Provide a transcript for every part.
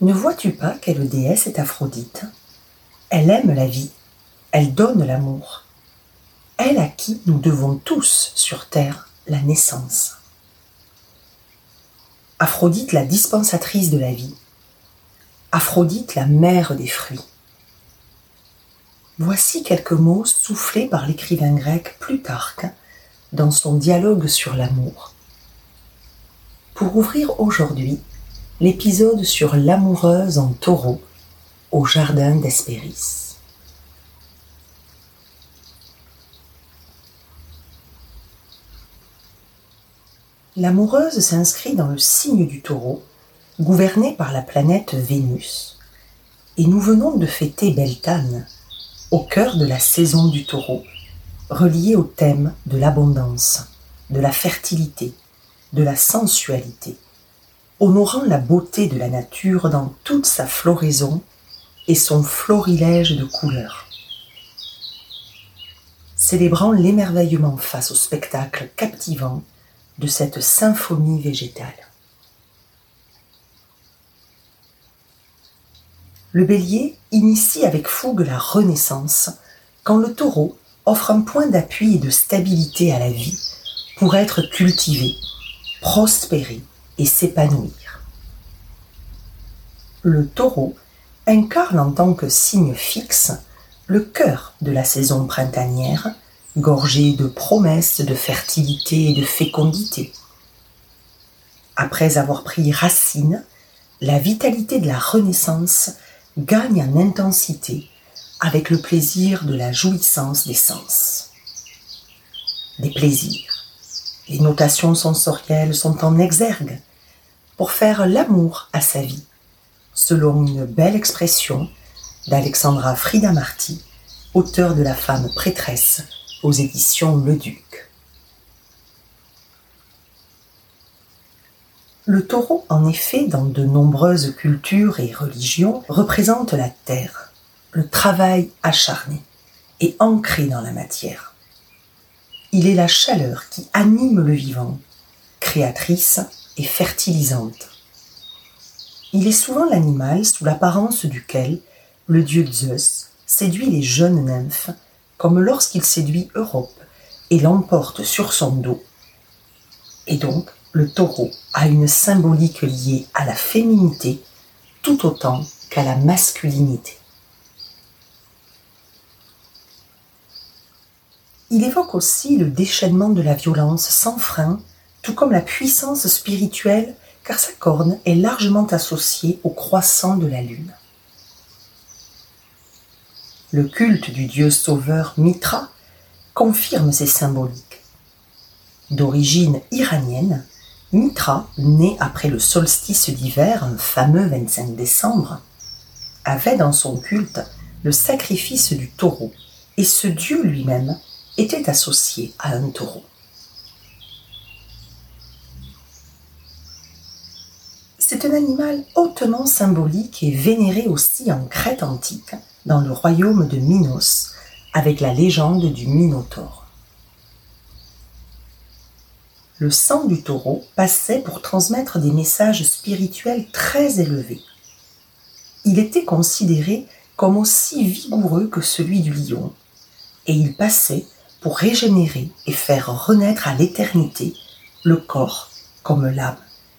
Ne vois-tu pas quelle déesse est Aphrodite? Elle aime la vie, elle donne l'amour. Elle à qui nous devons tous sur Terre la naissance. Aphrodite la dispensatrice de la vie. Aphrodite la mère des fruits. Voici quelques mots soufflés par l'écrivain grec Plutarque dans son dialogue sur l'amour. Pour ouvrir aujourd'hui l'épisode sur l'amoureuse en taureau au jardin d'Hespéris. L'amoureuse s'inscrit dans le signe du taureau, gouverné par la planète Vénus. Et nous venons de fêter Beltane, au cœur de la saison du taureau, relié au thème de l'abondance, de la fertilité, de la sensualité, honorant la beauté de la nature dans toute sa floraison et son florilège de couleurs. Célébrant l'émerveillement face au spectacle captivant de cette symphonie végétale. Le bélier initie avec fougue la renaissance quand le taureau offre un point d'appui et de stabilité à la vie pour être cultivé, prospérer s'épanouir. Le taureau incarne en tant que signe fixe le cœur de la saison printanière, gorgée de promesses de fertilité et de fécondité. Après avoir pris racine, la vitalité de la Renaissance gagne en intensité avec le plaisir de la jouissance des sens. Des plaisirs. Les notations sensorielles sont en exergue faire l'amour à sa vie, selon une belle expression d'Alexandra Frida Marty, auteure de La femme prêtresse aux éditions Le Duc. Le taureau, en effet, dans de nombreuses cultures et religions, représente la terre, le travail acharné et ancré dans la matière. Il est la chaleur qui anime le vivant, créatrice fertilisante. Il est souvent l'animal sous l'apparence duquel le dieu Zeus séduit les jeunes nymphes, comme lorsqu'il séduit Europe et l'emporte sur son dos. Et donc, le taureau a une symbolique liée à la féminité tout autant qu'à la masculinité. Il évoque aussi le déchaînement de la violence sans frein, tout comme la puissance spirituelle, car sa corne est largement associée au croissant de la lune. Le culte du dieu sauveur Mitra confirme ces symboliques. D'origine iranienne, Mitra, né après le solstice d'hiver, un fameux 25 décembre, avait dans son culte le sacrifice du taureau, et ce dieu lui-même était associé à un taureau. C'est un animal hautement symbolique et vénéré aussi en Crète antique, dans le royaume de Minos, avec la légende du Minotaure. Le sang du taureau passait pour transmettre des messages spirituels très élevés. Il était considéré comme aussi vigoureux que celui du lion, et il passait pour régénérer et faire renaître à l'éternité le corps comme l'âme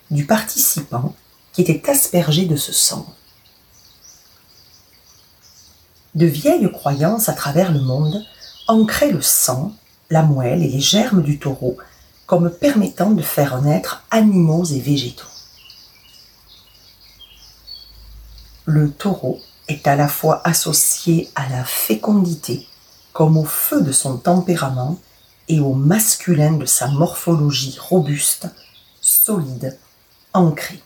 du participant qui était aspergé de ce sang. De vieilles croyances à travers le monde ancraient le sang, la moelle et les germes du taureau comme permettant de faire naître animaux et végétaux. Le taureau est à la fois associé à la fécondité comme au feu de son tempérament et au masculin de sa morphologie robuste, solide, ancrée.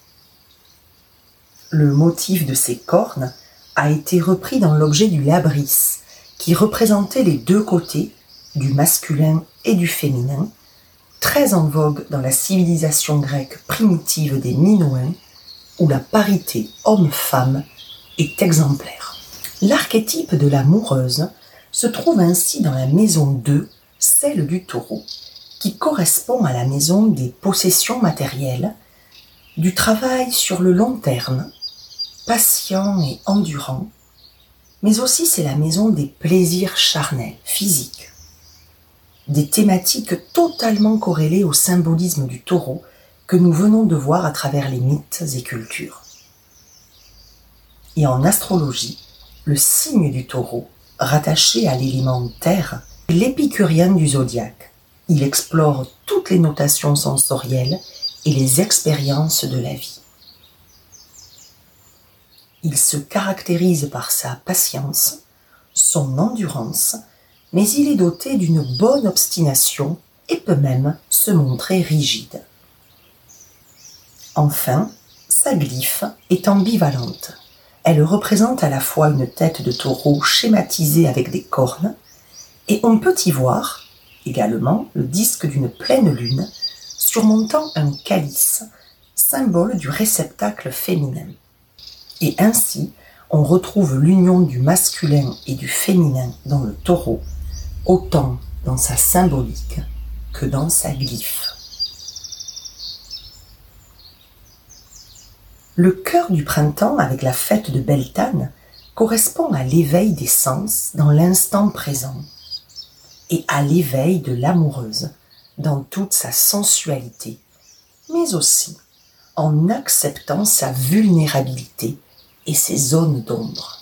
Le motif de ses cornes a été repris dans l'objet du labris, qui représentait les deux côtés, du masculin et du féminin, très en vogue dans la civilisation grecque primitive des Minoens, où la parité homme-femme est exemplaire. L'archétype de l'amoureuse se trouve ainsi dans la maison 2, celle du taureau, qui correspond à la maison des possessions matérielles, du travail sur le long terme, patient et endurant, mais aussi c'est la maison des plaisirs charnels, physiques. Des thématiques totalement corrélées au symbolisme du taureau que nous venons de voir à travers les mythes et cultures. Et en astrologie, le signe du taureau, rattaché à l'élément terre, est l'épicurien du zodiaque. Il explore toutes les notations sensorielles et les expériences de la vie. Il se caractérise par sa patience, son endurance, mais il est doté d'une bonne obstination et peut même se montrer rigide. Enfin, sa glyphe est ambivalente. Elle représente à la fois une tête de taureau schématisée avec des cornes, et on peut y voir également le disque d'une pleine lune surmontant un calice, symbole du réceptacle féminin. Et ainsi, on retrouve l'union du masculin et du féminin dans le taureau, autant dans sa symbolique que dans sa glyphe. Le cœur du printemps avec la fête de Beltane correspond à l'éveil des sens dans l'instant présent et à l'éveil de l'amoureuse dans toute sa sensualité, mais aussi en acceptant sa vulnérabilité et ses zones d'ombre.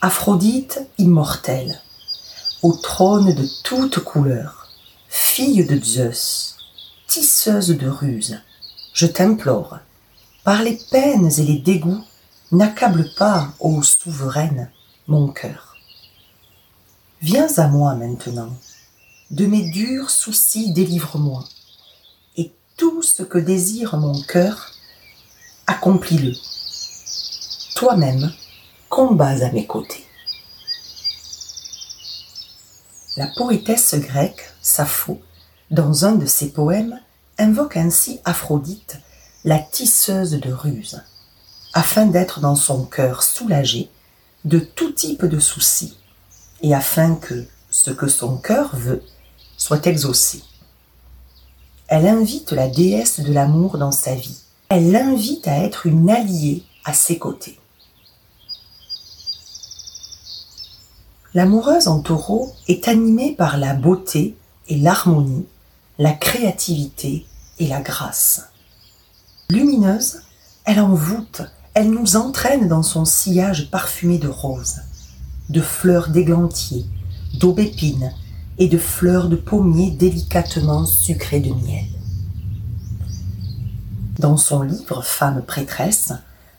Aphrodite immortelle, au trône de toutes couleurs, fille de Zeus, tisseuse de ruses, je t'implore, par les peines et les dégoûts, n'accable pas, ô souveraine, mon cœur. Viens à moi maintenant, de mes durs soucis délivre-moi, et tout ce que désire mon cœur, accomplis-le. Toi-même, combats à mes côtés. La poétesse grecque, Sappho, dans un de ses poèmes, invoque ainsi Aphrodite, la tisseuse de ruse, afin d'être dans son cœur soulagé de tout type de soucis, et afin que ce que son cœur veut soit exaucé. Elle invite la déesse de l'amour dans sa vie. Elle l'invite à être une alliée à ses côtés. L'amoureuse en taureau est animée par la beauté et l'harmonie la créativité et la grâce. Lumineuse, elle envoûte, elle nous entraîne dans son sillage parfumé de roses, de fleurs d'églantier, d'aubépine et de fleurs de pommier délicatement sucrées de miel. Dans son livre Femme prêtresse,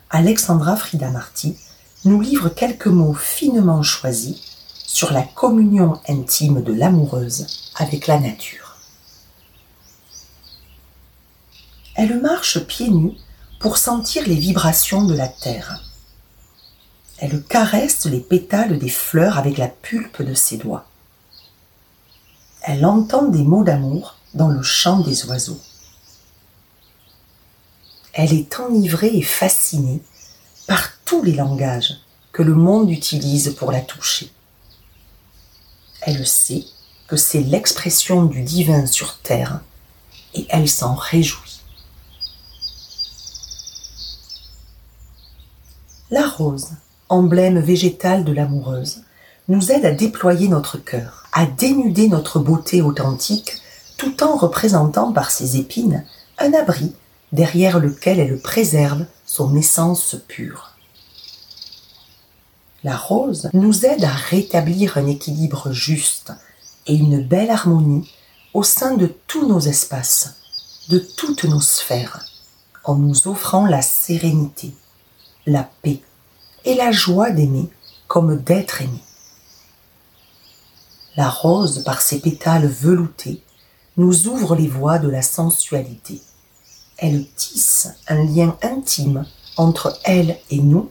Alexandra Frida Marty nous livre quelques mots finement choisis sur la communion intime de l'amoureuse avec la nature. Elle marche pieds nus pour sentir les vibrations de la terre. Elle caresse les pétales des fleurs avec la pulpe de ses doigts. Elle entend des mots d'amour dans le chant des oiseaux. Elle est enivrée et fascinée par tous les langages que le monde utilise pour la toucher. Elle sait que c'est l'expression du divin sur terre et elle s'en réjouit. La rose, emblème végétal de l'amoureuse, nous aide à déployer notre cœur, à dénuder notre beauté authentique, tout en représentant par ses épines un abri derrière lequel elle préserve son essence pure. La rose nous aide à rétablir un équilibre juste et une belle harmonie au sein de tous nos espaces, de toutes nos sphères, en nous offrant la sérénité, la paix et la joie d'aimer comme d'être aimé. La rose, par ses pétales veloutés, nous ouvre les voies de la sensualité. Elle tisse un lien intime entre elle et nous,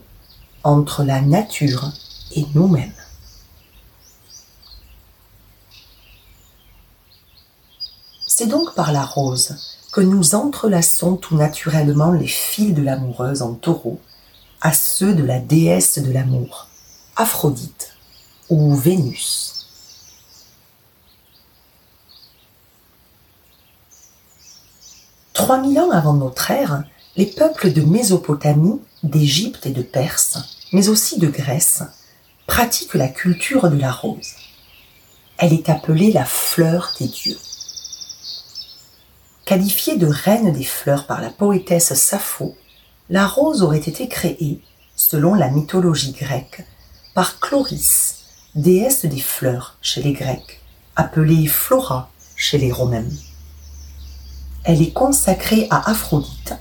entre la nature et nous-mêmes. C'est donc par la rose que nous entrelaçons tout naturellement les fils de l'amoureuse en taureau à ceux de la déesse de l'amour, Aphrodite ou Vénus. 3000 ans avant notre ère, les peuples de Mésopotamie, d'Égypte et de Perse, mais aussi de Grèce, pratiquent la culture de la rose. Elle est appelée la fleur des dieux. Qualifiée de reine des fleurs par la poétesse Sappho, la rose aurait été créée, selon la mythologie grecque, par Chloris, déesse des fleurs chez les Grecs, appelée Flora chez les Romains. Elle est consacrée à Aphrodite,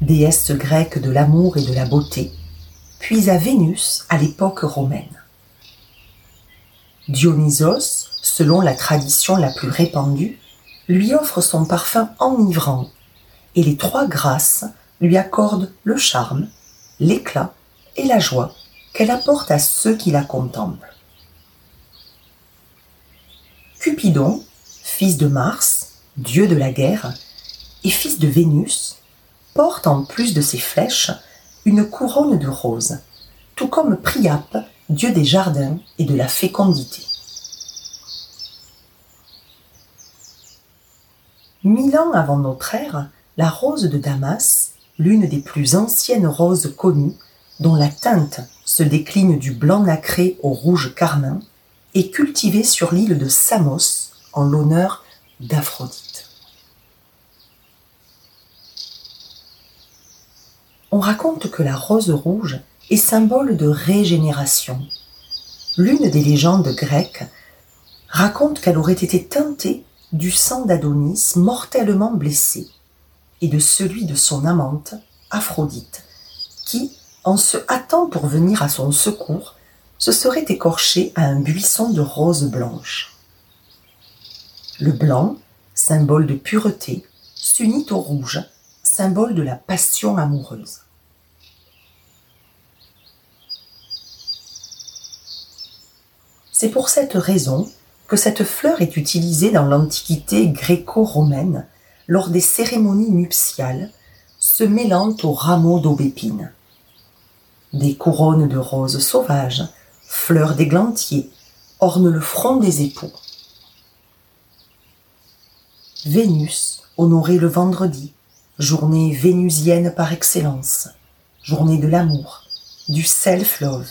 déesse grecque de l'amour et de la beauté, puis à Vénus à l'époque romaine. Dionysos, selon la tradition la plus répandue, lui offre son parfum enivrant, et les trois grâces lui accordent le charme, l'éclat et la joie qu'elle apporte à ceux qui la contemplent. Cupidon, fils de Mars, dieu de la guerre, et fils de Vénus, porte en plus de ses flèches une couronne de roses, tout comme Priape, dieu des jardins et de la fécondité. Mille ans avant notre ère, la rose de Damas, l'une des plus anciennes roses connues, dont la teinte se décline du blanc nacré au rouge carmin, est cultivée sur l'île de Samos en l'honneur d'Aphrodite. On raconte que la rose rouge est symbole de régénération. L'une des légendes grecques raconte qu'elle aurait été teintée du sang d'Adonis mortellement blessé et de celui de son amante, Aphrodite, qui, en se hâtant pour venir à son secours, se serait écorché à un buisson de roses blanches. Le blanc, symbole de pureté, s'unit au rouge, symbole de la passion amoureuse. C'est pour cette raison que cette fleur est utilisée dans l'Antiquité gréco-romaine lors des cérémonies nuptiales, se mêlant aux rameaux d'aubépine. Des couronnes de roses sauvages, fleurs d'églantier, ornent le front des époux. Vénus, honorée le vendredi, journée vénusienne par excellence, journée de l'amour, du self-love,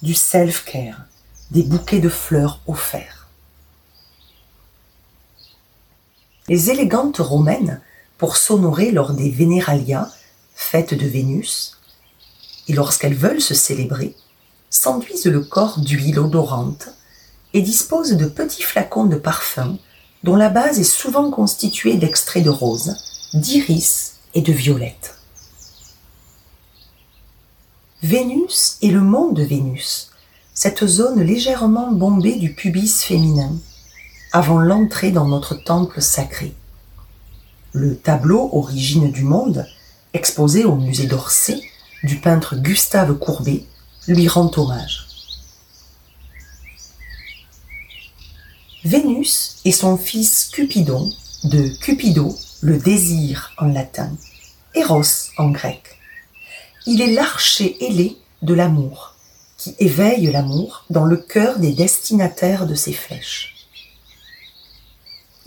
du self-care, des bouquets de fleurs offerts. Les élégantes romaines, pour s'honorer lors des Vénéralia, fêtes de Vénus, et lorsqu'elles veulent se célébrer, s'enduisent le corps d'huile odorante et disposent de petits flacons de parfum dont la base est souvent constituée d'extraits de rose, d'iris et de violette. Vénus est le monde de Vénus, cette zone légèrement bombée du pubis féminin, avant l'entrée dans notre temple sacré. Le tableau Origine du monde, exposé au musée d'Orsay, du peintre Gustave Courbet, lui rend hommage. Vénus et son fils Cupidon, de Cupido, le désir en latin, Eros en grec. Il est l'archer ailé de l'amour, qui éveille l'amour dans le cœur des destinataires de ses flèches.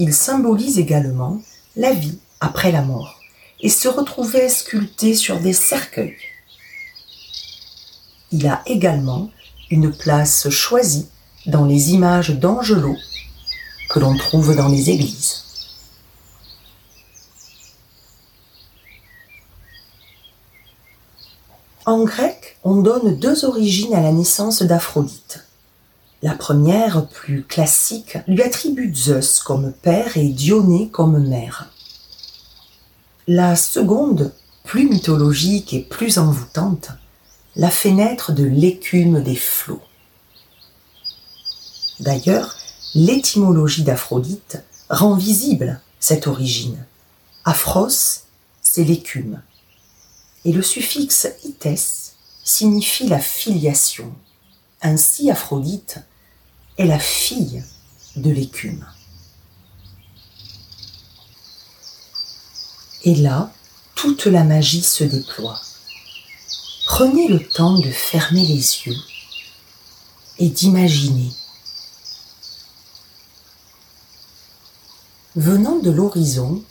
Il symbolise également la vie après la mort et se retrouvait sculpté sur des cercueils. Il a également une place choisie dans les images d'angelots que l'on trouve dans les églises. En grec, on donne deux origines à la naissance d'Aphrodite. La première, plus classique, lui attribue Zeus comme père et Dionée comme mère. La seconde, plus mythologique et plus envoûtante, la fait naître de l'écume des flots. D'ailleurs, l'étymologie d'Aphrodite rend visible cette origine. Aphros, c'est l'écume. Et le suffixe ites signifie la filiation. Ainsi, Aphrodite la fille de l'écume. Et là, toute la magie se déploie. Prenez le temps de fermer les yeux et d'imaginer Venant de l'horizon,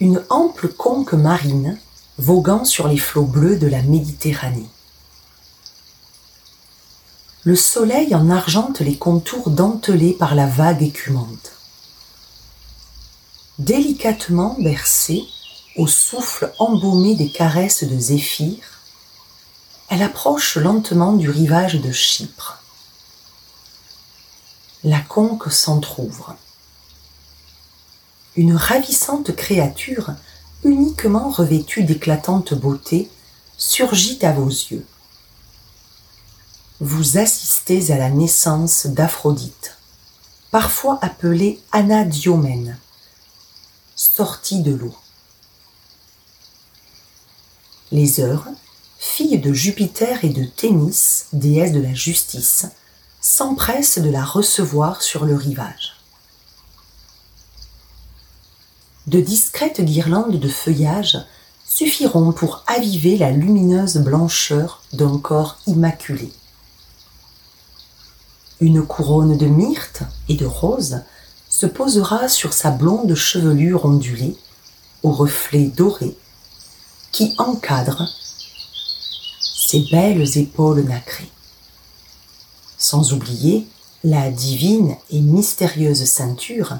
une ample conque marine voguant sur les flots bleus de la Méditerranée. Le soleil en argente les contours dentelés par la vague écumante. Délicatement bercée au souffle embaumé des caresses de Zéphyr, elle approche lentement du rivage de Chypre. La conque s'entr'ouvre. Une ravissante créature, uniquement revêtue d'éclatante beauté, surgit à vos yeux. Vous assistez à la naissance d'Aphrodite, parfois appelée Anadiomène, sortie de l'eau. Les heures, fille de Jupiter et de Thémis, déesse de la justice, s'empressent de la recevoir sur le rivage. De discrètes guirlandes de feuillage suffiront pour aviver la lumineuse blancheur d'un corps immaculé. Une couronne de myrte et de roses se posera sur sa blonde chevelure ondulée, aux reflets dorés, qui encadre ses belles épaules nacrées. Sans oublier la divine et mystérieuse ceinture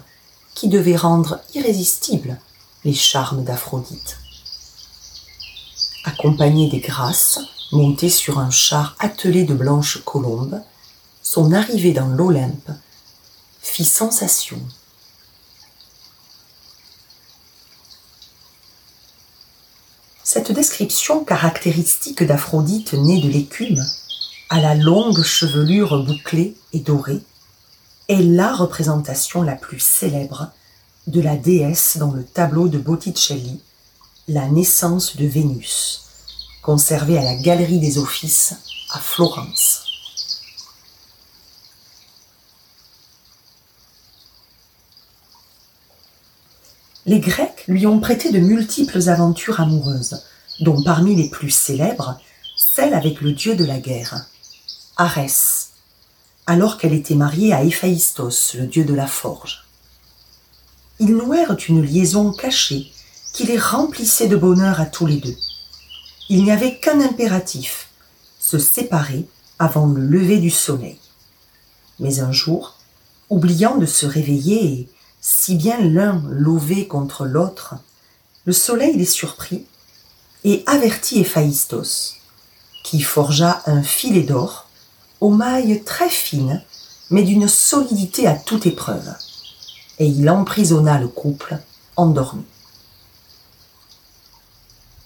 qui devait rendre irrésistibles les charmes d'Aphrodite. Accompagnée des grâces, montée sur un char attelé de blanches colombes, son arrivée dans l'Olympe fit sensation. Cette description caractéristique d'Aphrodite née de l'écume, à la longue chevelure bouclée et dorée, est la représentation la plus célèbre de la déesse dans le tableau de Botticelli, La naissance de Vénus, conservé à la Galerie des Offices à Florence. Les Grecs lui ont prêté de multiples aventures amoureuses, dont parmi les plus célèbres, celle avec le dieu de la guerre, Arès, alors qu'elle était mariée à Héphaïstos, le dieu de la forge. Ils nouèrent une liaison cachée qui les remplissait de bonheur à tous les deux. Il n'y avait qu'un impératif, se séparer avant le lever du soleil. Mais un jour, oubliant de se réveiller si bien l'un lové contre l'autre, le soleil les surprit et avertit Héphaïstos, qui forgea un filet d'or aux mailles très fines, mais d'une solidité à toute épreuve, et il emprisonna le couple endormi.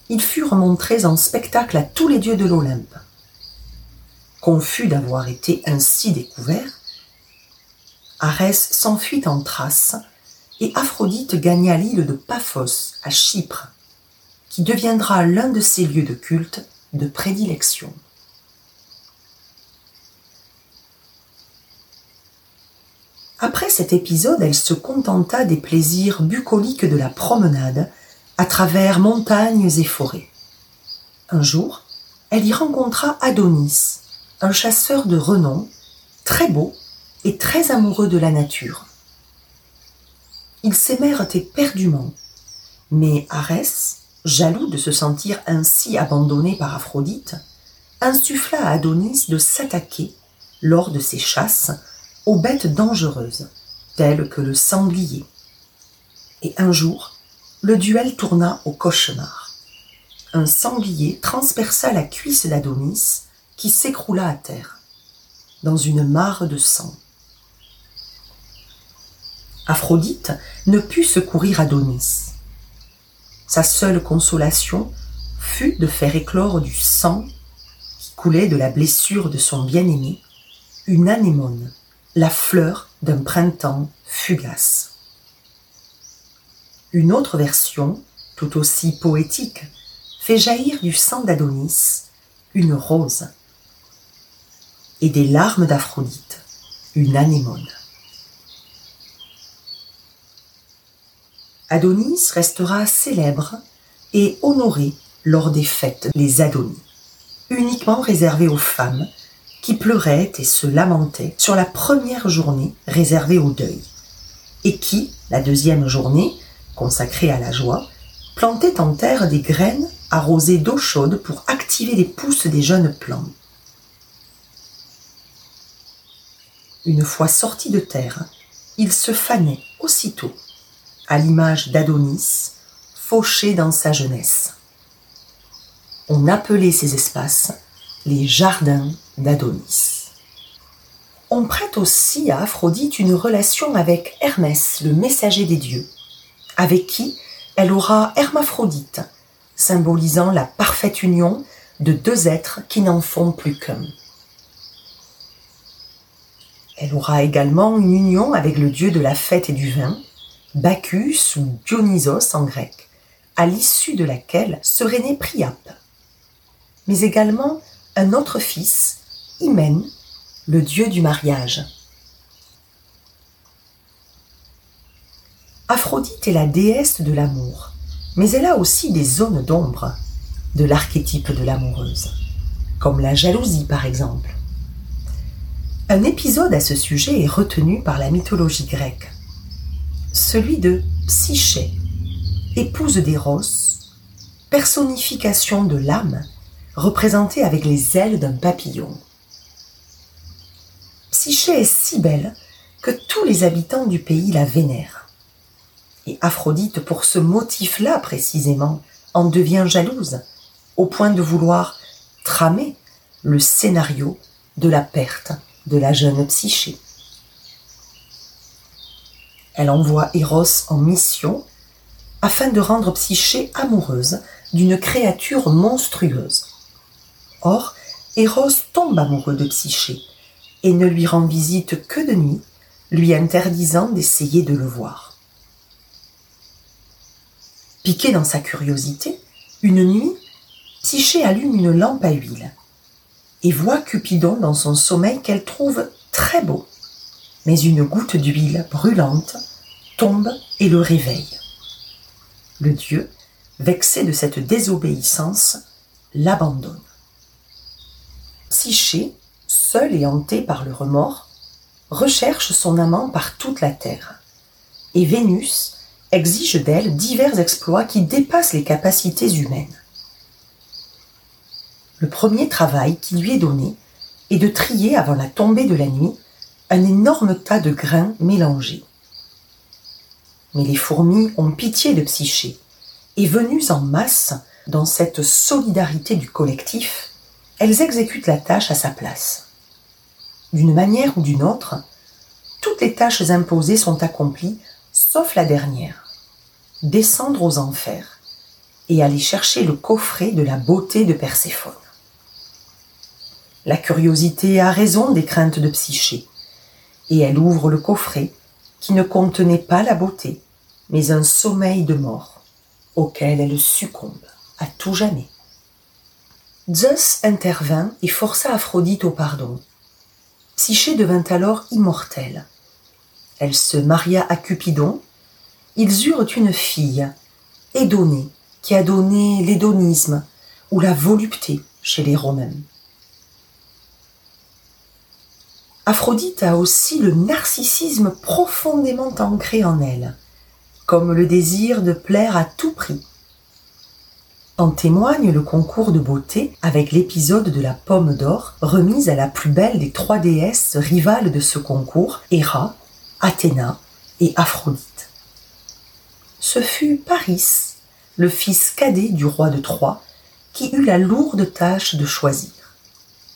Ils furent montrés en spectacle à tous les dieux de l'Olympe. Confus d'avoir été ainsi découverts, Arès s'enfuit en Thrace et Aphrodite gagna l'île de Paphos à Chypre, qui deviendra l'un de ses lieux de culte de prédilection. Après cet épisode, elle se contenta des plaisirs bucoliques de la promenade à travers montagnes et forêts. Un jour, elle y rencontra Adonis, un chasseur de renom, très beau et très amoureux de la nature. Ils s'aimèrent éperdument, mais Arès, jaloux de se sentir ainsi abandonné par Aphrodite, insuffla à Adonis de s'attaquer, lors de ses chasses, aux bêtes dangereuses, telles que le sanglier. Et un jour, le duel tourna au cauchemar. Un sanglier transperça la cuisse d'Adonis, qui s'écroula à terre, dans une mare de sang. Aphrodite ne put secourir Adonis. Sa seule consolation fut de faire éclore du sang qui coulait de la blessure de son bien-aimé une anémone, la fleur d'un printemps fugace. Une autre version, tout aussi poétique, fait jaillir du sang d'Adonis une rose et des larmes d'Aphrodite une anémone. Adonis restera célèbre et honoré lors des fêtes les Adonis, uniquement réservées aux femmes qui pleuraient et se lamentaient sur la première journée réservée au deuil, et qui, la deuxième journée, consacrée à la joie, plantait en terre des graines arrosées d'eau chaude pour activer les pousses des jeunes plants. Une fois sortis de terre, ils se fanaient aussitôt, à l'image d'Adonis, fauché dans sa jeunesse. On appelait ces espaces les jardins d'Adonis. On prête aussi à Aphrodite une relation avec Hermès, le messager des dieux, avec qui elle aura Hermaphrodite, symbolisant la parfaite union de deux êtres qui n'en font plus qu'un. Elle aura également une union avec le dieu de la fête et du vin, Bacchus ou Dionysos en grec, à l'issue de laquelle serait né Priape, mais également un autre fils, Hymen, le dieu du mariage. Aphrodite est la déesse de l'amour, mais elle a aussi des zones d'ombre de l'archétype de l'amoureuse, comme la jalousie par exemple. Un épisode à ce sujet est retenu par la mythologie grecque, celui de Psyché, épouse d'Eros, personnification de l'âme représentée avec les ailes d'un papillon. Psyché est si belle que tous les habitants du pays la vénèrent. Et Aphrodite, pour ce motif-là précisément, en devient jalouse, au point de vouloir tramer le scénario de la perte de la jeune Psyché. Elle envoie Eros en mission afin de rendre Psyché amoureuse d'une créature monstrueuse. Or, Eros tombe amoureux de Psyché et ne lui rend visite que de nuit, lui interdisant d'essayer de le voir. Piqué dans sa curiosité, une nuit, Psyché allume une lampe à huile et voit Cupidon dans son sommeil qu'elle trouve très beau. Mais une goutte d'huile brûlante tombe et le réveille. Le dieu, vexé de cette désobéissance, l'abandonne. Psyché seul et hanté par le remords, recherche son amant par toute la terre. Et Vénus exige d'elle divers exploits qui dépassent les capacités humaines. Le premier travail qui lui est donné est de trier avant la tombée de la nuit un énorme tas de grains mélangés. Mais les fourmis ont pitié de Psyché, et venues en masse dans cette solidarité du collectif, elles exécutent la tâche à sa place. D'une manière ou d'une autre, toutes les tâches imposées sont accomplies, sauf la dernière. Descendre aux enfers et aller chercher le coffret de la beauté de Perséphone. La curiosité a raison des craintes de Psyché, et elle ouvre le coffret qui ne contenait pas la beauté, mais un sommeil de mort, auquel elle succombe à tout jamais. Zeus intervint et força Aphrodite au pardon. Psyché devint alors immortelle. Elle se maria à Cupidon. Ils eurent une fille, Édonée, qui a donné l'hédonisme ou la volupté chez les Romains. Aphrodite a aussi le narcissisme profondément ancré en elle, comme le désir de plaire à tout prix en témoigne le concours de beauté avec l'épisode de la pomme d'or remise à la plus belle des trois déesses rivales de ce concours, Héra, Athéna et Aphrodite. Ce fut Paris, le fils cadet du roi de Troie, qui eut la lourde tâche de choisir.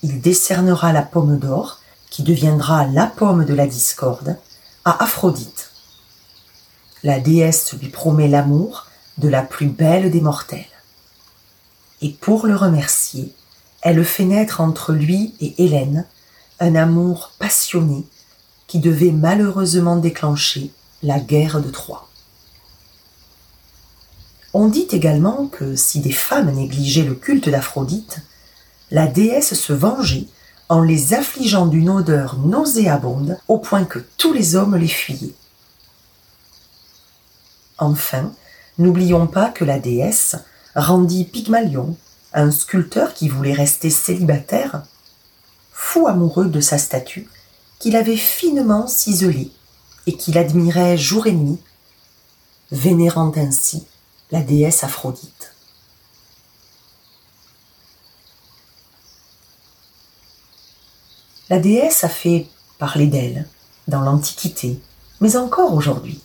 Il décernera la pomme d'or, qui deviendra la pomme de la discorde, à Aphrodite. La déesse lui promet l'amour de la plus belle des mortelles et pour le remercier, elle fait naître entre lui et Hélène un amour passionné qui devait malheureusement déclencher la guerre de Troie. On dit également que si des femmes négligeaient le culte d'Aphrodite, la déesse se vengeait en les affligeant d'une odeur nauséabonde au point que tous les hommes les fuyaient. Enfin, n'oublions pas que la déesse rendit Pygmalion, un sculpteur qui voulait rester célibataire, fou amoureux de sa statue, qu'il avait finement ciselée et qu'il admirait jour et nuit, vénérant ainsi la déesse Aphrodite. La déesse a fait parler d'elle dans l'Antiquité, mais encore aujourd'hui.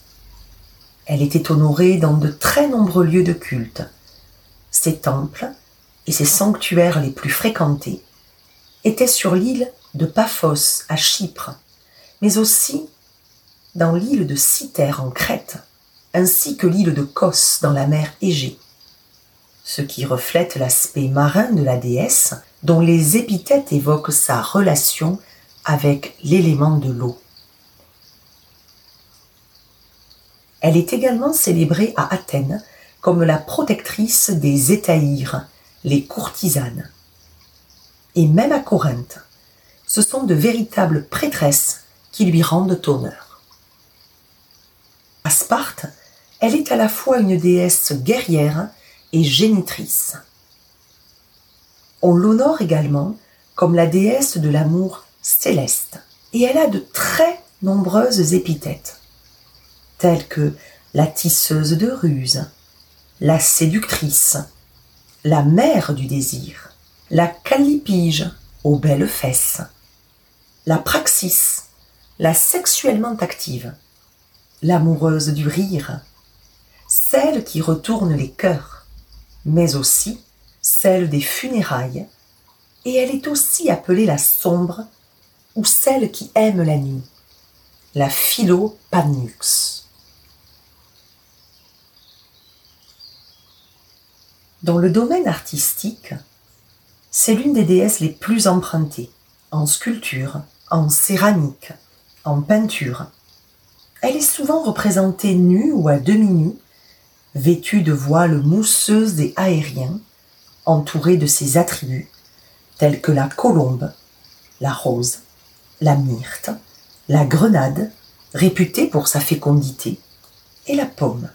Elle était honorée dans de très nombreux lieux de culte. Ses temples et ses sanctuaires les plus fréquentés étaient sur l'île de Paphos à Chypre, mais aussi dans l'île de Cythère en Crète, ainsi que l'île de Kos dans la mer Égée, ce qui reflète l'aspect marin de la déesse dont les épithètes évoquent sa relation avec l'élément de l'eau. Elle est également célébrée à Athènes comme la protectrice des étaïres, les courtisanes. Et même à Corinthe, ce sont de véritables prêtresses qui lui rendent honneur. À Sparte, elle est à la fois une déesse guerrière et génitrice. On l'honore également comme la déesse de l'amour céleste, et elle a de très nombreuses épithètes, telles que la tisseuse de ruse, la séductrice, la mère du désir, la calipige aux belles fesses, la praxis, la sexuellement active, l'amoureuse du rire, celle qui retourne les cœurs, mais aussi celle des funérailles, et elle est aussi appelée la sombre ou celle qui aime la nuit, la Philopanux. Dans le domaine artistique, c'est l'une des déesses les plus empruntées, en sculpture, en céramique, en peinture. Elle est souvent représentée nue ou à demi-nue vêtue de voiles mousseuses et aériens, entourée de ses attributs, tels que la colombe, la rose, la myrte, la grenade, réputée pour sa fécondité, et la pomme.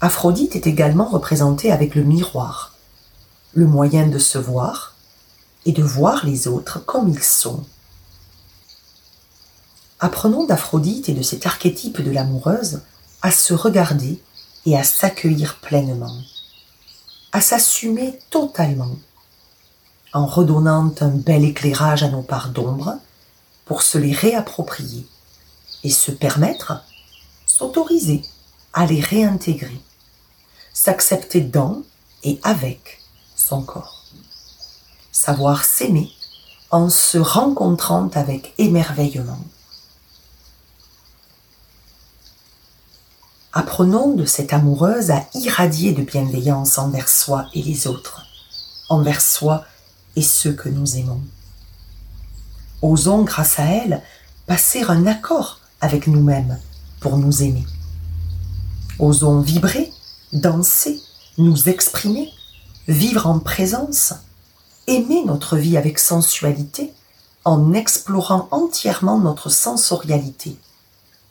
Aphrodite est également représentée avec le miroir, le moyen de se voir et de voir les autres comme ils sont. Apprenons d'Aphrodite et de cet archétype de l'amoureuse à se regarder et à s'accueillir pleinement, à s'assumer totalement, en redonnant un bel éclairage à nos parts d'ombre pour se les réapproprier et se permettre, s'autoriser à les réintégrer, s'accepter dans et avec son corps, savoir s'aimer en se rencontrant avec émerveillement Apprenons de cette amoureuse à irradier de bienveillance envers soi et les autres, envers soi et ceux que nous aimons. Osons, grâce à elle, passer un accord avec nous-mêmes pour nous aimer. Osons vibrer, danser, nous exprimer, vivre en présence, aimer notre vie avec sensualité en explorant entièrement notre sensorialité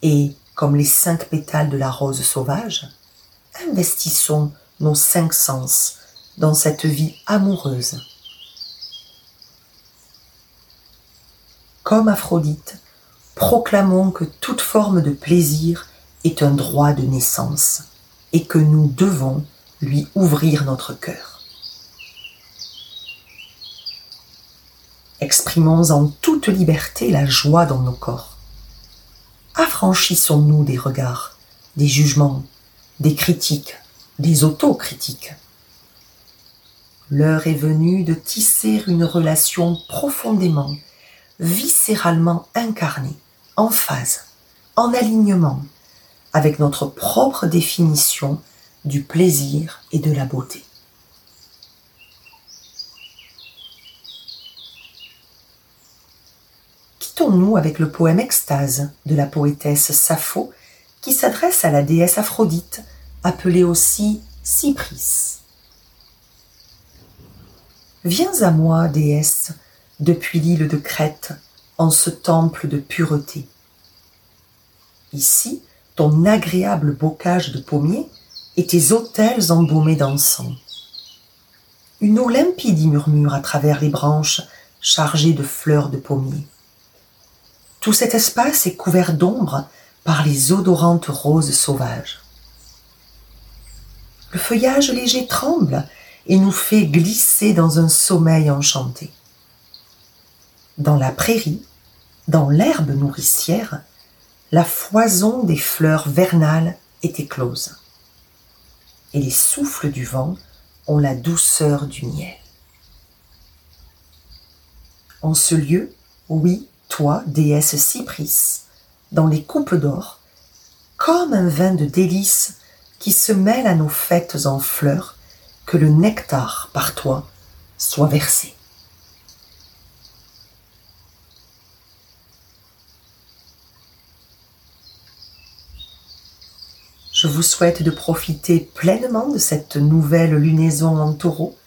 et comme les cinq pétales de la rose sauvage, investissons nos cinq sens dans cette vie amoureuse. Comme Aphrodite, proclamons que toute forme de plaisir est un droit de naissance et que nous devons lui ouvrir notre cœur. Exprimons en toute liberté la joie dans nos corps affranchissons-nous des regards, des jugements, des critiques, des autocritiques. L'heure est venue de tisser une relation profondément, viscéralement incarnée, en phase, en alignement avec notre propre définition du plaisir et de la beauté. Nous avec le poème Extase de la poétesse Sappho qui s'adresse à la déesse Aphrodite, appelée aussi Cypris. Viens à moi, déesse, depuis l'île de Crète, en ce temple de pureté. Ici, ton agréable bocage de pommier et tes autels embaumés d'encens. Une eau limpide y murmure à travers les branches chargées de fleurs de pommier. Tout cet espace est couvert d'ombre par les odorantes roses sauvages. Le feuillage léger tremble et nous fait glisser dans un sommeil enchanté. Dans la prairie, dans l'herbe nourricière, la foison des fleurs vernales est éclose. Et les souffles du vent ont la douceur du miel. En ce lieu, oui, toi, déesse Cypris, dans les coupes d'or, comme un vin de délices qui se mêle à nos fêtes en fleurs, que le nectar par toi soit versé. Je vous souhaite de profiter pleinement de cette nouvelle lunaison en taureau,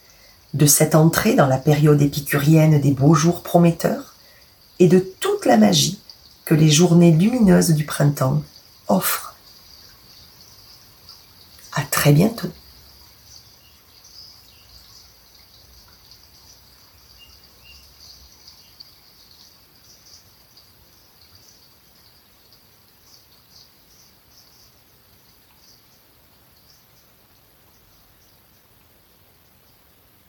de cette entrée dans la période épicurienne des beaux jours prometteurs et de toute la magie que les journées lumineuses du printemps offrent. À très bientôt.